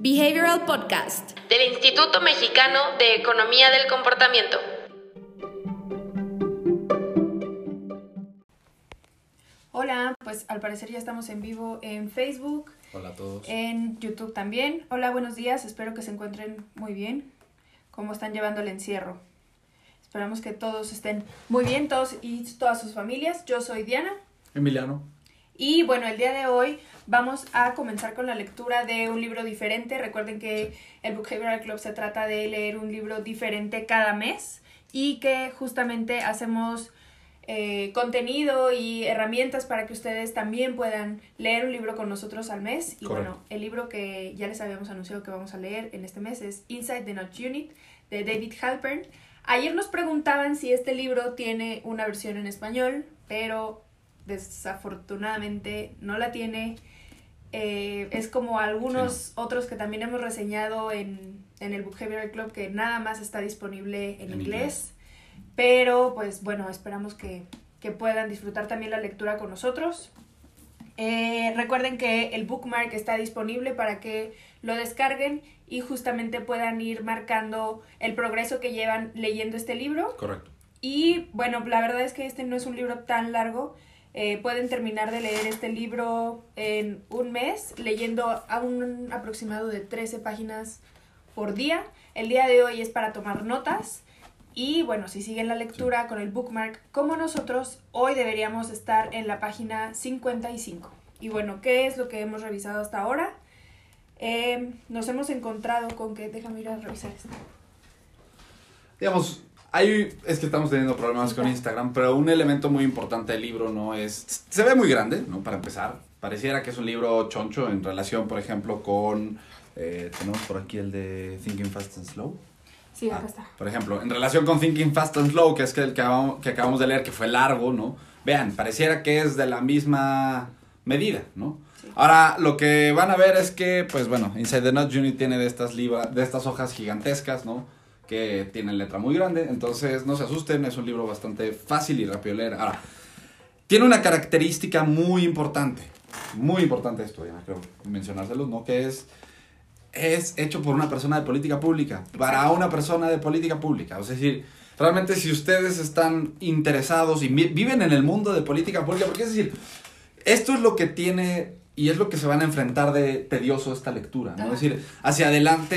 Behavioral Podcast del Instituto Mexicano de Economía del Comportamiento. Hola, pues al parecer ya estamos en vivo en Facebook, Hola a todos. en YouTube también. Hola, buenos días, espero que se encuentren muy bien. ¿Cómo están llevando el encierro? Esperamos que todos estén muy bien, todos y todas sus familias. Yo soy Diana. Emiliano. Y bueno, el día de hoy vamos a comenzar con la lectura de un libro diferente. Recuerden que el Book Behavioral Club se trata de leer un libro diferente cada mes y que justamente hacemos eh, contenido y herramientas para que ustedes también puedan leer un libro con nosotros al mes. Y Correcto. bueno, el libro que ya les habíamos anunciado que vamos a leer en este mes es Inside the Notch Unit de David Halpern. Ayer nos preguntaban si este libro tiene una versión en español, pero desafortunadamente no la tiene. Eh, es como algunos otros que también hemos reseñado en, en el Book Behavioral Club que nada más está disponible en, En inglés. inglés. Pero pues bueno, esperamos que, que puedan disfrutar también la lectura con nosotros. Eh, recuerden que el bookmark está disponible para que lo descarguen y justamente puedan ir marcando el progreso que llevan leyendo este libro. Correcto. Y bueno, la verdad es que este no es un libro tan largo. Eh, pueden terminar de leer este libro en un mes, leyendo a un aproximado de 13 páginas por día. El día de hoy es para tomar notas. Y bueno, si siguen la lectura con el bookmark como nosotros, hoy deberíamos estar en la página 55. Y bueno, ¿qué es lo que hemos revisado hasta ahora? Eh, nos hemos encontrado con que, déjame ir a revisar esto. Digamos, hay, es que estamos teniendo problemas con Instagram, pero un elemento muy importante del libro, ¿no? Es, se ve muy grande, ¿no? Para empezar. Pareciera que es un libro choncho en relación, por ejemplo, con, eh, tenemos por aquí el de Thinking Fast and Slow. Sí, acá Ah, está. Por ejemplo, en relación con Thinking Fast and Slow, que es el que acabamos, que acabamos de leer, que fue largo, ¿no? Vean, pareciera que es de la misma medida, ¿no? Sí. Ahora, lo que van a ver es que, pues bueno, Inside the Nut Unit tiene de estas, libra, de estas hojas gigantescas, ¿no? Que tienen letra muy grande, entonces no se asusten, es un libro bastante fácil y rápido de leer. Ahora, tiene una característica muy importante, muy importante esto, Diana, creo mencionárselo, ¿no? Que es es hecho por una persona de política pública, para una persona de política pública. Es decir, realmente si ustedes están interesados y vi- viven en el mundo de política pública, porque es decir, esto es lo que tiene y es lo que se van a enfrentar de tedioso esta lectura, ¿no? Ajá. Es decir, hacia adelante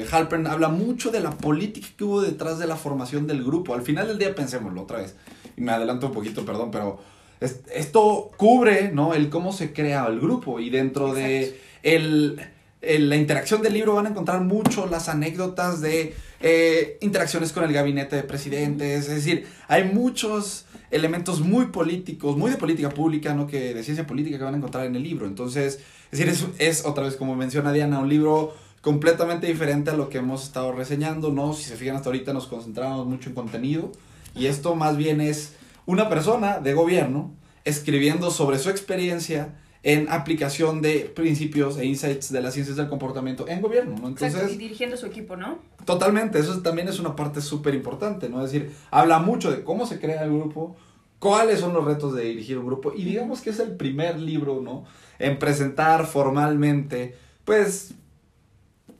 eh, Halpern habla mucho de la política que hubo detrás de la formación del grupo. Al final del día pensémoslo otra vez. Y me adelanto un poquito, perdón, pero es- esto cubre, ¿no? El cómo se crea el grupo y dentro de el, el- la interacción del libro van a encontrar mucho las anécdotas de eh, interacciones con el gabinete de presidentes, es decir, hay muchos elementos muy políticos, muy de política pública, ¿no? Que de ciencia política que van a encontrar en el libro. Entonces, es decir, es, otra vez como menciona Diana, un libro completamente diferente a lo que hemos estado reseñando, ¿no? Si se fijan hasta ahorita nos concentramos mucho en contenido y esto más bien es una persona de gobierno escribiendo sobre su experiencia en aplicación de principios e insights de las ciencias del comportamiento en gobierno, ¿no? Exacto, y Entonces, dirigiendo su equipo, ¿no? totalmente, eso también es una parte súper importante, ¿no? Es decir, habla mucho de cómo se crea el grupo, cuáles son los retos de dirigir un grupo, y digamos que es el primer libro, ¿no? En presentar formalmente, pues,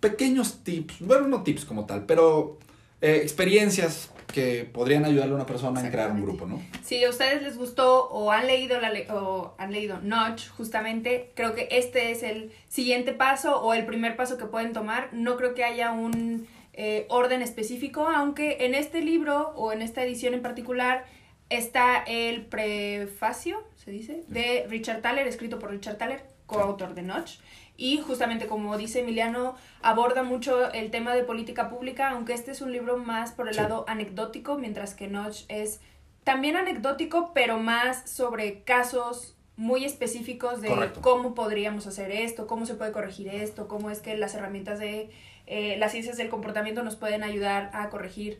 pequeños tips, bueno, no tips como tal, pero eh, experiencias que podrían ayudarle a una persona en crear un grupo, ¿no? Si a ustedes les gustó o han leído la le- o han leído Notch, justamente, creo que este es el siguiente paso o el primer paso que pueden tomar. No creo que haya un eh, orden específico, aunque en este libro o en esta edición en particular está el prefacio, se dice, de Richard Thaler, escrito por Richard Thaler, coautor de Notch. Y justamente como dice Emiliano, aborda mucho el tema de política pública, aunque este es un libro más por el Sí. lado anecdótico, mientras que Notch es también anecdótico, pero más sobre casos muy específicos de Correcto. cómo podríamos hacer esto, cómo se puede corregir esto, cómo es que las herramientas de eh, las ciencias del comportamiento nos pueden ayudar a corregir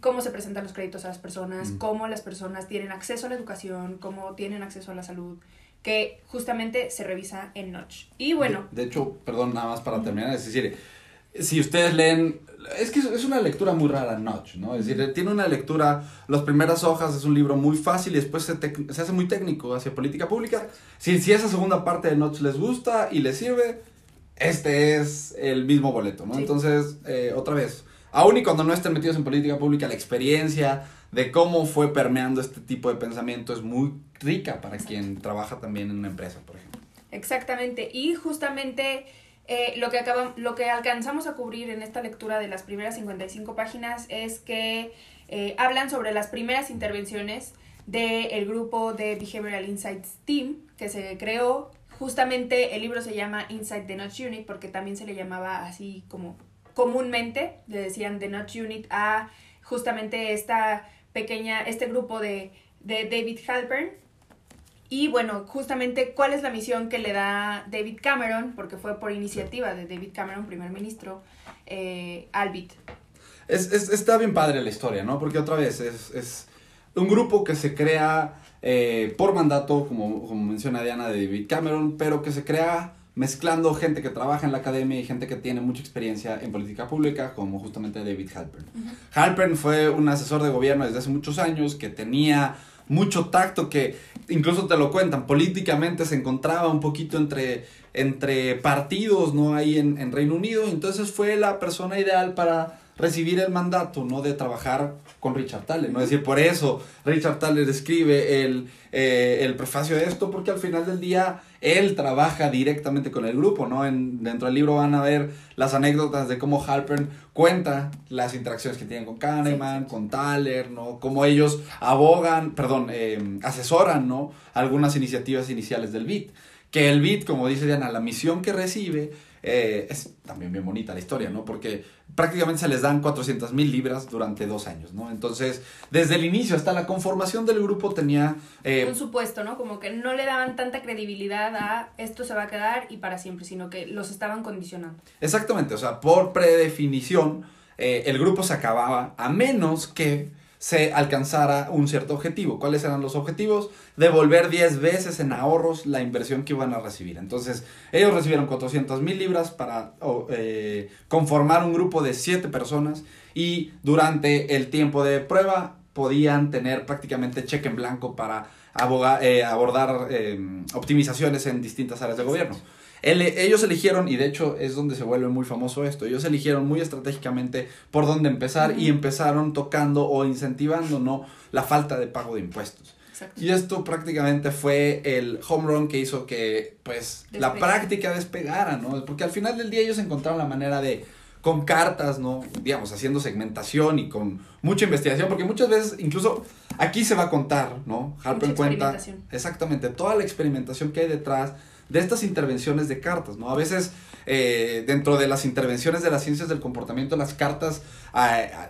cómo se presentan los créditos a las personas, Mm. cómo las personas tienen acceso a la educación, cómo tienen acceso a la salud, que justamente se revisa en Notch. Y bueno, De, de hecho, perdón, nada más para terminar, es decir, si ustedes leen, es que es- una lectura muy rara, Notch, ¿no? Es decir, tiene una lectura, las primeras hojas es un libro muy fácil y después se, se hace muy técnico hacia política pública. Si, si esa segunda parte de Notch les gusta y les sirve, este es el mismo boleto, ¿no? Entonces, eh, otra vez, aún y cuando no estén metidos en política pública, la experiencia de cómo fue permeando este tipo de pensamiento es muy rica para quien trabaja también en una empresa, por ejemplo. Exactamente, y justamente eh, lo, que acabamos, lo que alcanzamos a cubrir en esta lectura de las primeras 55 páginas es que eh, hablan sobre las primeras intervenciones del grupo de Behavioral Insights Team que se creó. Justamente el libro se llama Inside the Notch Unit porque también se le llamaba así como comúnmente, le decían The Notch Unit a justamente esta pequeña, este grupo de, de David Halpern. Y bueno, justamente cuál es la misión que le da David Cameron, porque fue por iniciativa de David Cameron, primer ministro, eh. Es, es, está bien padre la historia, ¿no? Porque otra vez es, es un grupo que se crea eh, por mandato, como, como menciona Diana, de David Cameron, pero que se crea mezclando gente que trabaja en la academia y gente que tiene mucha experiencia en política pública, como justamente David Halpern. Halpern fue un asesor de gobierno desde hace muchos años que tenía mucho tacto, que incluso te lo cuentan, políticamente se encontraba un poquito entre, entre partidos, ¿no? Ahí en, en Reino Unido, entonces fue la persona ideal para recibir el mandato, ¿no? De trabajar con Richard Thaler, ¿no? Es decir, por eso Richard Thaler escribe el, eh, el prefacio de esto, porque al final del día él trabaja directamente con el grupo, ¿no? En, dentro del libro van a ver las anécdotas de cómo Halpern cuenta las interacciones que tienen con Kahneman, con Thaler, ¿no? Cómo ellos abogan, perdón, eh, asesoran, ¿no? Algunas iniciativas iniciales del BIT. Que el BIT, como dice Diana, la misión que recibe eh, es también bien bonita la historia, ¿no? Porque prácticamente se les dan 400 mil libras durante dos años, ¿no? Entonces, desde el inicio hasta la conformación del grupo tenía... Eh, un supuesto, ¿no? Como que no le daban tanta credibilidad a esto se va a quedar y para siempre, sino que los estaban condicionando. Exactamente, o sea, por predefinición, eh, el grupo se acababa a menos que se alcanzara un cierto objetivo. ¿Cuáles eran los objetivos? Devolver 10 veces en ahorros la inversión que iban a recibir. Entonces, ellos recibieron 400 mil libras para eh, conformar un grupo de 7 personas y durante el tiempo de prueba podían tener prácticamente cheque en blanco para eh, abordar eh, optimizaciones en distintas áreas de gobierno ellos eligieron, y de hecho es donde se vuelve muy famoso esto, ellos eligieron muy estratégicamente por dónde empezar y empezaron tocando o incentivando no la falta de pago de impuestos. Y esto prácticamente fue el home run que hizo que pues la práctica despegara, ¿no? Porque al final del día ellos encontraron la manera de con cartas, ¿no? Digamos, haciendo segmentación y con mucha investigación, porque muchas veces, incluso aquí se va a contar, ¿no? Harper cuenta exactamente toda la experimentación que hay detrás de estas intervenciones de cartas, ¿no? A veces eh, dentro de las intervenciones de las ciencias del comportamiento, las cartas ah, ah,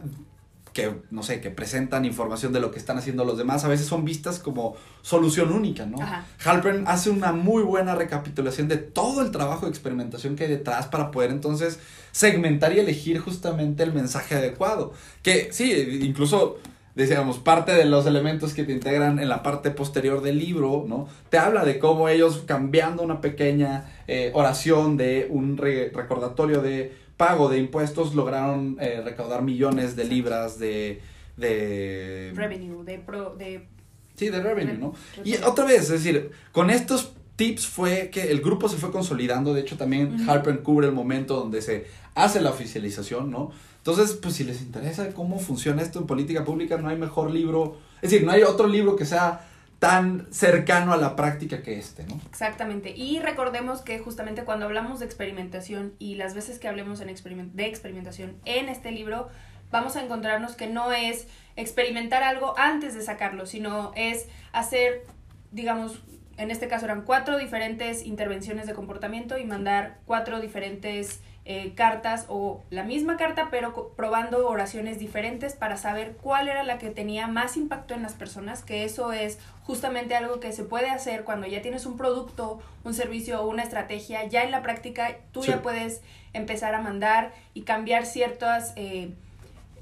que, no sé, que presentan información de lo que están haciendo los demás, a veces son vistas como solución única, ¿no? Halpern hace una muy buena recapitulación de todo el trabajo de experimentación que hay detrás para poder entonces segmentar y elegir justamente el mensaje adecuado. Que sí, incluso decíamos, parte de los elementos que te integran en la parte posterior del libro, ¿no? Te habla de cómo ellos cambiando una pequeña eh, oración de un recordatorio de pago de impuestos lograron eh, recaudar millones de libras de... de revenue, de... Pro, de sí, de revenue, ¿no? Y otra vez, es decir, con estos tips fue que el grupo se fue consolidando, de hecho también Harper cubre el momento donde se hace la oficialización, ¿no? Entonces, pues si les interesa cómo funciona esto en política pública, no hay mejor libro, es decir, no hay otro libro que sea tan cercano a la práctica que este, ¿no? Exactamente. Y recordemos que justamente cuando hablamos de experimentación y las veces que hablemos en de experimentación en este libro, vamos a encontrarnos que no es experimentar algo antes de sacarlo, sino es hacer, digamos, en este caso eran cuatro diferentes intervenciones de comportamiento y mandar cuatro diferentes eh, cartas o la misma carta pero probando oraciones diferentes para saber cuál era la que tenía más impacto en las personas, que eso es justamente algo que se puede hacer cuando ya tienes un producto, un servicio o una estrategia, ya en la práctica tú ya puedes empezar a mandar y cambiar ciertos eh,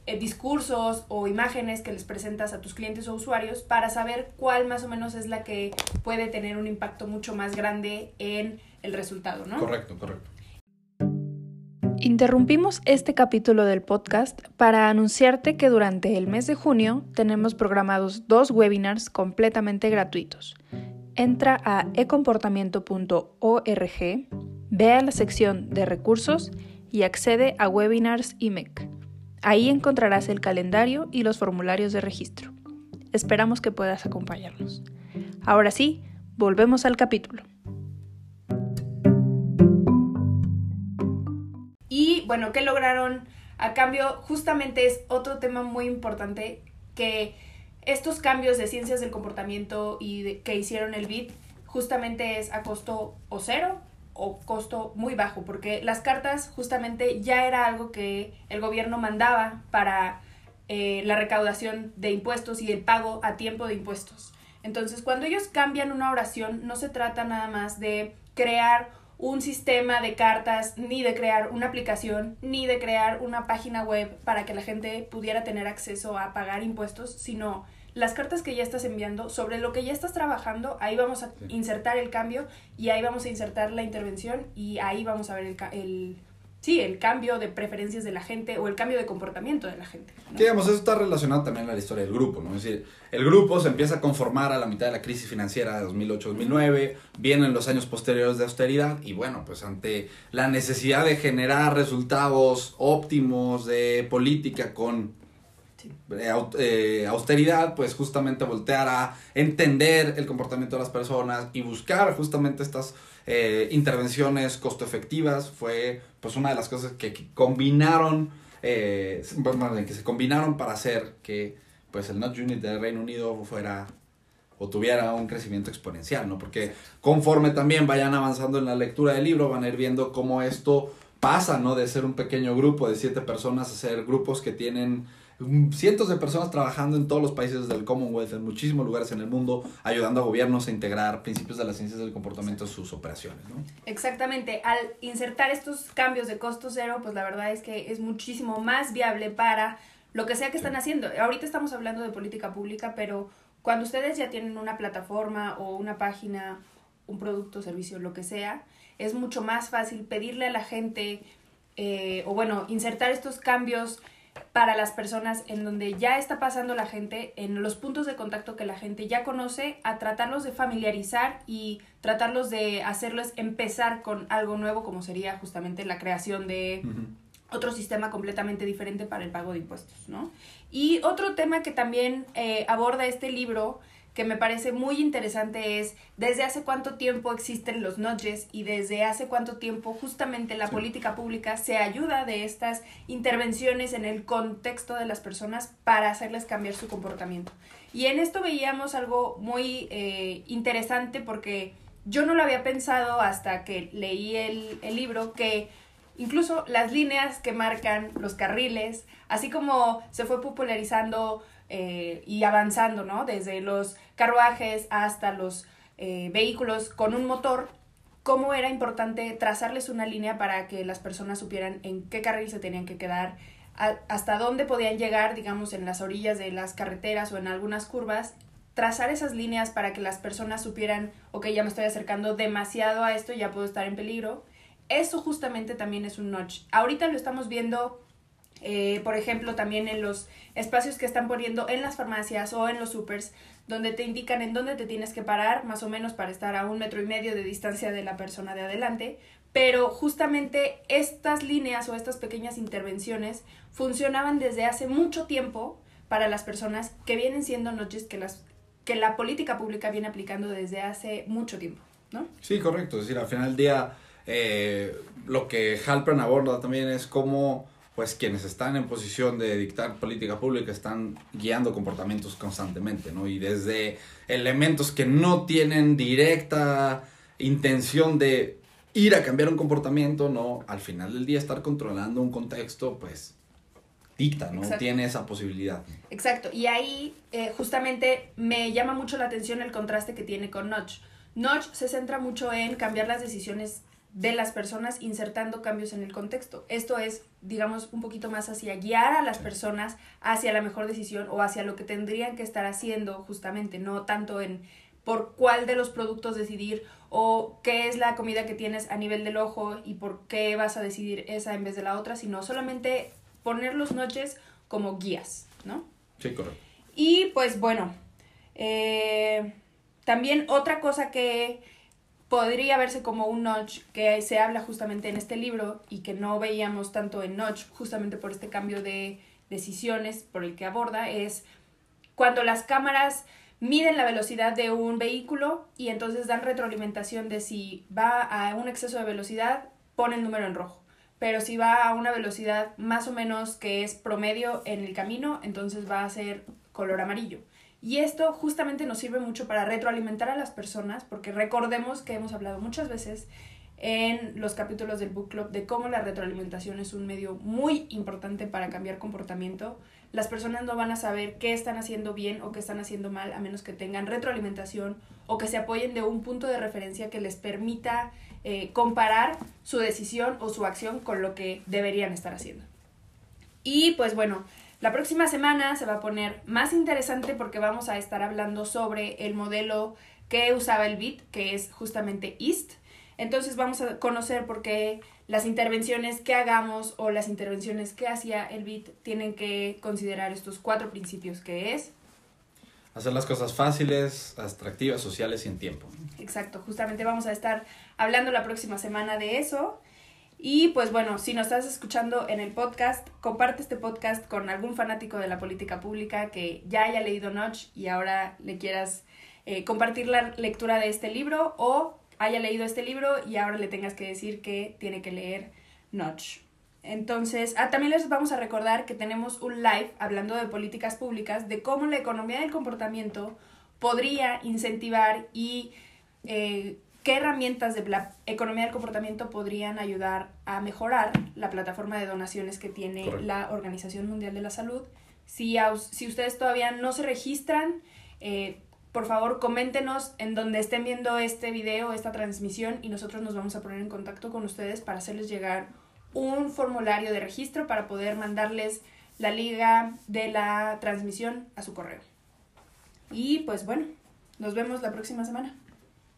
eh, discursos o imágenes que les presentas a tus clientes o usuarios para saber cuál más o menos es la que puede tener un impacto mucho más grande en el resultado, ¿no? Correcto, correcto. Interrumpimos este capítulo del podcast para anunciarte que durante el mes de junio tenemos programados dos webinars completamente gratuitos. Entra a ecomportamiento.org Ve a la sección de recursos y accede a Webinars IMEC. Ahí encontrarás el calendario y los formularios de registro. Esperamos que puedas acompañarnos. Ahora sí, volvemos al capítulo. Y bueno, ¿qué lograron a cambio? Justamente es otro tema muy importante que estos cambios de ciencias del comportamiento y que hicieron el BIT justamente es a costo o cero o costo muy bajo, porque las cartas justamente ya era algo que el gobierno mandaba para eh, la recaudación de impuestos y el pago a tiempo de impuestos. Entonces, cuando ellos cambian una oración, no se trata nada más de crear un sistema de cartas, ni de crear una aplicación, ni de crear una página web para que la gente pudiera tener acceso a pagar impuestos, sino las cartas que ya estás enviando, sobre lo que ya estás trabajando, ahí vamos a insertar el cambio y ahí vamos a insertar la intervención y ahí vamos a ver el, el sí, el cambio de preferencias de la gente o el cambio de comportamiento de la gente. digamos, eso está relacionado también a la historia del grupo, ¿no? Es decir, el grupo se empieza a conformar a la mitad de la crisis financiera de 2008-2009, vienen los años posteriores de austeridad y bueno, pues ante la necesidad de generar resultados óptimos de política con eh, eh, austeridad, pues justamente voltear a entender el comportamiento de las personas y buscar justamente estas eh, intervenciones costo efectivas fue pues una de las cosas que, combinaron, que se combinaron para hacer que pues el Not Unit del Reino Unido fuera o tuviera un crecimiento exponencial, ¿no? Porque conforme también vayan avanzando en la lectura del libro, van a ir viendo cómo esto pasa, ¿no? De ser un pequeño grupo de siete personas a ser grupos que tienen cientos de personas trabajando en todos los países del Commonwealth, en muchísimos lugares en el mundo, ayudando a gobiernos a integrar principios de las ciencias del comportamiento en sus operaciones. ¿no? Exactamente, al insertar estos cambios de costo cero, pues la verdad es que es muchísimo más viable para lo que sea que están haciendo. Ahorita estamos hablando de política pública, pero cuando ustedes ya tienen una plataforma o una página, un producto, servicio, lo que sea, es mucho más fácil pedirle a la gente, eh, o bueno, insertar estos cambios para las personas en donde ya está pasando la gente, en los puntos de contacto que la gente ya conoce, a tratarlos de familiarizar y tratarlos de hacerlos empezar con algo nuevo, como sería justamente la creación de otro sistema completamente diferente para el pago de impuestos, ¿no? Y otro tema que también eh, aborda este libro que me parece muy interesante es desde hace cuánto tiempo existen los nudges y desde hace cuánto tiempo justamente la política pública se ayuda de estas intervenciones en el contexto de las personas para hacerles cambiar su comportamiento. Y en esto veíamos algo muy eh, interesante porque yo no lo había pensado hasta que leí el, el libro que incluso las líneas que marcan los carriles, así como se fue popularizando eh, y avanzando, ¿no? Desde los carruajes hasta los eh, vehículos con un motor, cómo era importante trazarles una línea para que las personas supieran en qué carril se tenían que quedar, hasta dónde podían llegar, digamos, en las orillas de las carreteras o en algunas curvas, trazar esas líneas para que las personas supieran, ok, ya me estoy acercando demasiado a esto, ya puedo estar en peligro. Eso justamente también es un notch. Ahorita lo estamos viendo eh, por ejemplo, también en los espacios que están poniendo en las farmacias o en los supers, donde te indican en dónde te tienes que parar, más o menos para estar a un metro y medio de distancia de la persona de adelante. Pero justamente estas líneas o estas pequeñas intervenciones funcionaban desde hace mucho tiempo para las personas que vienen siendo noches que, las, que la política pública viene aplicando desde hace mucho tiempo, ¿no? Sí, correcto. Es decir, al final del día, eh, lo que Halpern aborda también es cómo pues quienes están en posición de dictar política pública están guiando comportamientos constantemente, ¿no? Y desde elementos que no tienen directa intención de ir a cambiar un comportamiento, ¿no? Al final del día estar controlando un contexto, pues dicta, ¿no? Tiene esa posibilidad. Exacto, y ahí eh, justamente me llama mucho la atención el contraste que tiene con Notch. Notch se centra mucho en cambiar las decisiones de las personas insertando cambios en el contexto. Esto es, digamos, un poquito más hacia guiar a las personas hacia la mejor decisión o hacia lo que tendrían que estar haciendo justamente, no tanto en por cuál de los productos decidir o qué es la comida que tienes a nivel del ojo y por qué vas a decidir esa en vez de la otra, sino solamente poner los noches como guías, ¿no? Sí, correcto. Y pues bueno, eh, también otra cosa que podría verse como un notch que se habla justamente en este libro y que no veíamos tanto en notch justamente por este cambio de decisiones por el que aborda es cuando las cámaras miden la velocidad de un vehículo y entonces dan retroalimentación de si va a un exceso de velocidad, pone el número en rojo. Pero si va a una velocidad más o menos que es promedio en el camino, entonces va a ser color amarillo. Y esto justamente nos sirve mucho para retroalimentar a las personas, porque recordemos que hemos hablado muchas veces en los capítulos del Book Club de cómo la retroalimentación es un medio muy importante para cambiar comportamiento. Las personas no van a saber qué están haciendo bien o qué están haciendo mal a menos que tengan retroalimentación o que se apoyen de un punto de referencia que les permita eh, comparar su decisión o su acción con lo que deberían estar haciendo. Y pues bueno, la próxima semana se va a poner más interesante porque vamos a estar hablando sobre el modelo que usaba el BIT, que es justamente EAST. Entonces vamos a conocer por qué las intervenciones que hagamos o las intervenciones que hacía el BIT tienen que considerar estos cuatro principios que es hacer las cosas fáciles, atractivas, sociales y en tiempo. Exacto, justamente vamos a estar hablando la próxima semana de eso. Y pues bueno, si nos estás escuchando en el podcast, comparte este podcast con algún fanático de la política pública que ya haya leído Notch y ahora le quieras eh, compartir la lectura de este libro o haya leído este libro y ahora le tengas que decir que tiene que leer Notch. Entonces, ah, también les vamos a recordar que tenemos un live hablando de políticas públicas, de cómo la economía del comportamiento podría incentivar y eh, ¿Qué herramientas de la economía del comportamiento podrían ayudar a mejorar la plataforma de donaciones que tiene la Organización Mundial de la Salud? Si, si ustedes todavía no se registran, eh, por favor coméntenos en donde estén viendo este video, esta transmisión, y nosotros nos vamos a poner en contacto con ustedes para hacerles llegar un formulario de registro para poder mandarles la liga de la transmisión a su correo. Y pues bueno, nos vemos la próxima semana.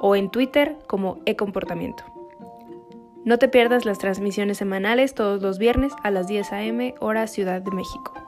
o en Twitter como eComportamiento. No te pierdas las transmisiones semanales todos los viernes a las 10 a.m. hora Ciudad de México.